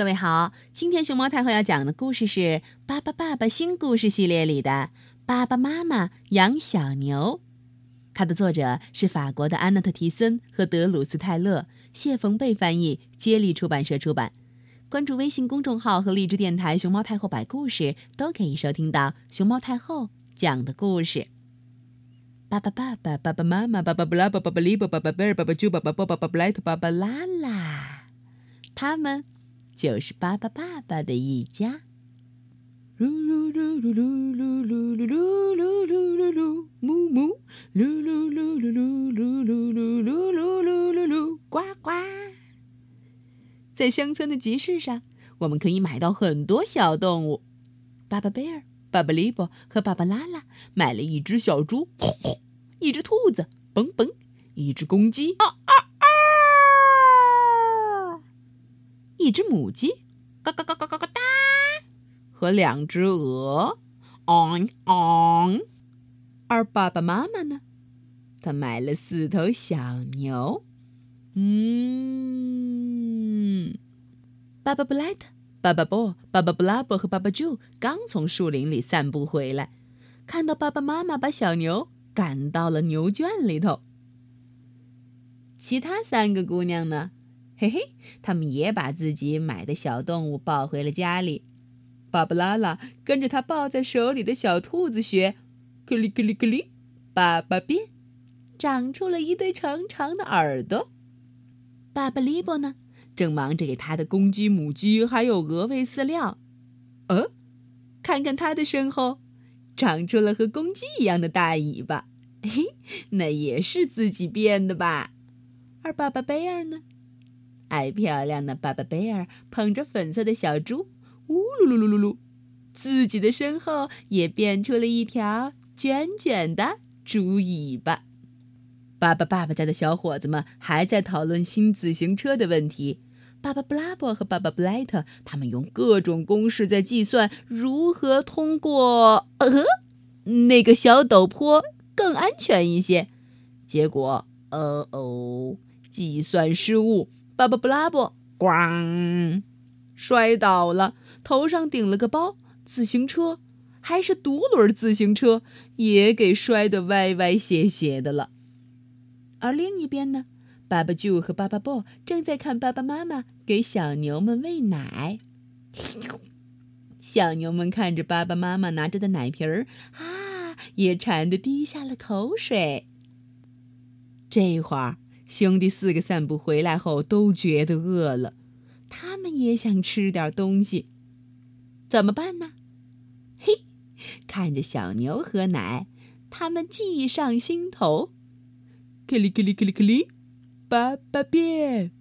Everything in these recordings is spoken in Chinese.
各位好，今天熊猫太后要讲的故事是《巴巴爸爸新故事系列》里的《爸爸妈妈养小牛》，它的作者是法国的安娜特·提森和德鲁斯·泰勒，谢冯贝翻译，接力出版社出版。关注微信公众号和荔枝电台“熊猫太后摆故事”，都可以收听到熊猫太后讲的故事。爸爸爸爸、爸爸妈妈、爸爸布拉、爸爸里巴、爸爸贝尔、爸爸猪、爸爸波、爸爸布莱特、爸爸拉拉，他们。就是巴巴爸爸的一家。噜噜噜噜噜噜噜噜噜噜噜噜，木木，噜噜噜噜噜噜噜噜噜噜噜噜，呱呱。在乡村的集市上，我们可以买到很多小动物。巴巴贝尔、巴巴利波和巴巴拉拉买了一只小猪，一只兔子，嘣嘣，一只公鸡啊。一只母鸡，嘎嘎嘎嘎嘎嘎哒，和两只鹅，昂昂。而爸爸妈妈呢？他买了四头小牛。嗯，爸爸布莱特、爸爸波、爸爸布拉伯和爸爸朱刚从树林里散步回来，看到爸爸妈妈把小牛赶到了牛圈里头。其他三个姑娘呢？嘿嘿，他们也把自己买的小动物抱回了家里。芭芭拉拉跟着他抱在手里的小兔子学，咯哩咯哩咯哩，爸爸变，长出了一对长长的耳朵。爸爸利波呢，正忙着给他的公鸡、母鸡还有鹅喂饲料。呃，看看他的身后，长出了和公鸡一样的大尾巴，嘿，那也是自己变的吧？而爸爸贝尔呢？爱漂亮的巴巴贝尔捧着粉色的小猪，呜噜噜噜噜噜，自己的身后也变出了一条卷卷的猪尾巴。爸爸爸爸家的小伙子们还在讨论新自行车的问题。爸爸布拉伯和爸爸布莱特他们用各种公式在计算如何通过呃那个小陡坡更安全一些。结果，呃哦，计算失误。巴巴布拉布咣，摔倒了，头上顶了个包，自行车还是独轮自行车，也给摔得歪歪斜斜的了。而另一边呢，巴巴舅和巴巴布正在看爸爸妈妈给小牛们喂奶。小牛们看着爸爸妈妈拿着的奶瓶儿，啊，也馋得滴下了口水。这会儿。兄弟四个散步回来后都觉得饿了，他们也想吃点东西，怎么办呢？嘿，看着小牛喝奶，他们计上心头。克里克里克里克里，爸爸变，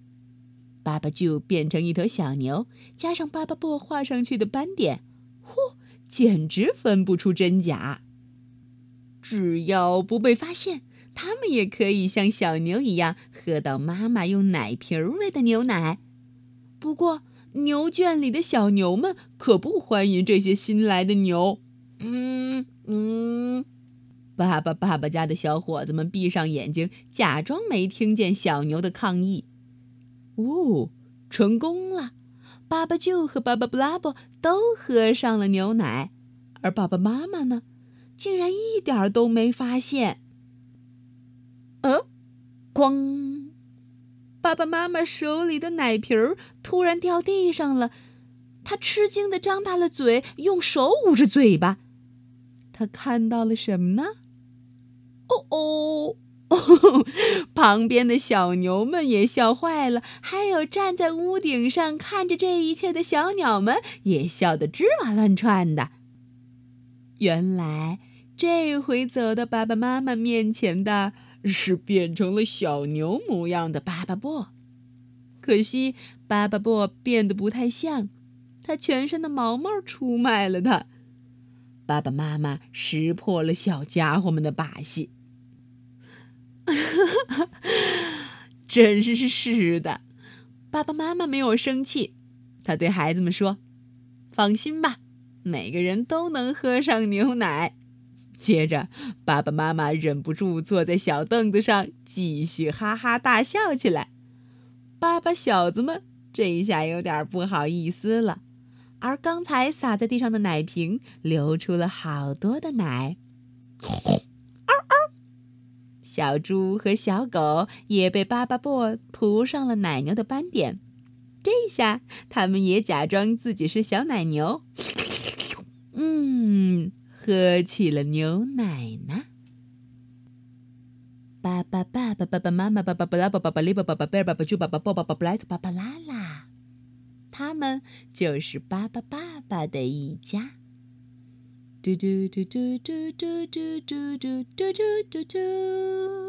爸爸就变成一头小牛，加上爸爸布画上去的斑点，嚯，简直分不出真假。只要不被发现。他们也可以像小牛一样喝到妈妈用奶瓶喂的牛奶，不过牛圈里的小牛们可不欢迎这些新来的牛。嗯嗯，爸爸爸爸家的小伙子们闭上眼睛，假装没听见小牛的抗议。哦，成功了！爸爸舅和爸爸布拉伯都喝上了牛奶，而爸爸妈妈呢，竟然一点都没发现。呃，咣！爸爸妈妈手里的奶瓶突然掉地上了，他吃惊的张大了嘴，用手捂着嘴巴。他看到了什么呢？哦哦哦！旁边的小牛们也笑坏了，还有站在屋顶上看着这一切的小鸟们也笑得吱哇乱窜的。原来，这回走到爸爸妈妈面前的。是变成了小牛模样的巴巴布，可惜巴巴布变得不太像，他全身的毛毛出卖了他。爸爸妈妈识破了小家伙们的把戏，真是是的。爸爸妈妈没有生气，他对孩子们说：“放心吧，每个人都能喝上牛奶。”接着，爸爸妈妈忍不住坐在小凳子上，继续哈哈大笑起来。爸爸小子们这一下有点不好意思了。而刚才洒在地上的奶瓶流出了好多的奶。嗷嗷小猪和小狗也被巴巴布涂上了奶牛的斑点，这下他们也假装自己是小奶牛，嗯，喝起了牛奶呢。爸爸爸爸爸爸妈妈爸爸布拉爸爸巴里爸爸巴贝尔爸爸猪爸爸抱爸爸布莱特爸爸拉拉，他们就是巴巴爸爸的一家。嘟嘟嘟嘟嘟嘟嘟嘟嘟嘟嘟嘟。